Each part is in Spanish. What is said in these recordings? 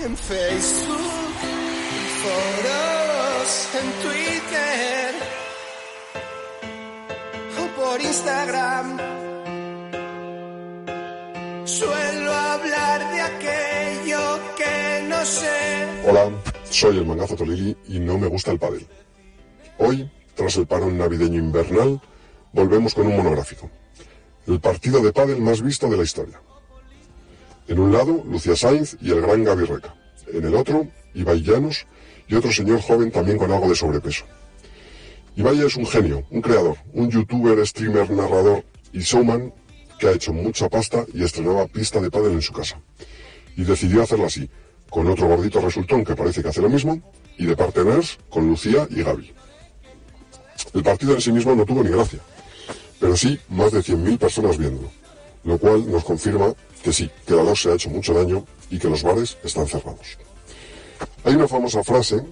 En Facebook, en foros, en Twitter o por Instagram. Suelo hablar de aquello que no sé. Hola, soy el mangazo Tolili y no me gusta el pádel. Hoy, tras el parón navideño invernal, volvemos con un monográfico. El partido de pádel más visto de la historia. En un lado, Lucía Sainz y el gran Gaby Reca. En el otro, Ibai Llanos y otro señor joven también con algo de sobrepeso. Ibai es un genio, un creador, un youtuber, streamer, narrador y showman que ha hecho mucha pasta y estrenaba pista de pádel en su casa. Y decidió hacerlo así, con otro gordito resultón que parece que hace lo mismo, y de partners con Lucía y Gaby. El partido en sí mismo no tuvo ni gracia, pero sí más de 100.000 personas viéndolo, lo cual nos confirma que sí, que la LOS se ha hecho mucho daño y que los bares están cerrados. Hay una famosa frase,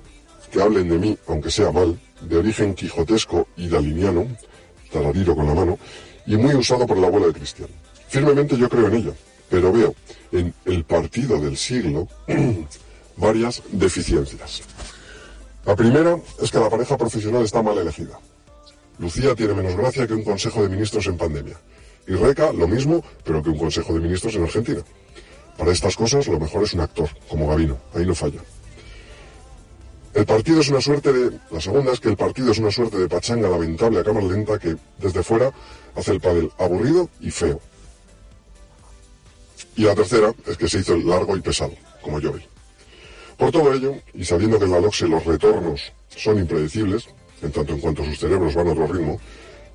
que hablen de mí, aunque sea mal, de origen quijotesco y daliniano, taradiro con la mano, y muy usado por el abuelo de Cristian. Firmemente yo creo en ella, pero veo en el partido del siglo varias deficiencias. La primera es que la pareja profesional está mal elegida. Lucía tiene menos gracia que un consejo de ministros en pandemia. Y Reca lo mismo, pero que un consejo de ministros en Argentina. Para estas cosas lo mejor es un actor, como Gavino, ahí no falla. El partido es una suerte de... La segunda es que el partido es una suerte de pachanga lamentable a cámara lenta que, desde fuera, hace el pádel aburrido y feo. Y la tercera es que se hizo largo y pesado, como yo vi. Por todo ello, y sabiendo que en la LOXE los retornos son impredecibles, en tanto en cuanto sus cerebros van a otro ritmo,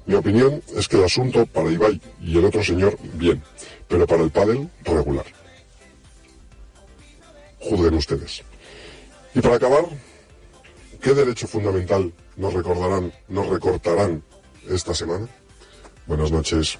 mi opinión es que el asunto para Ibai y el otro señor, bien, pero para el pádel, regular. Juzguen ustedes. Y para acabar, ¿qué derecho fundamental nos recordarán, nos recortarán esta semana? Buenas noches.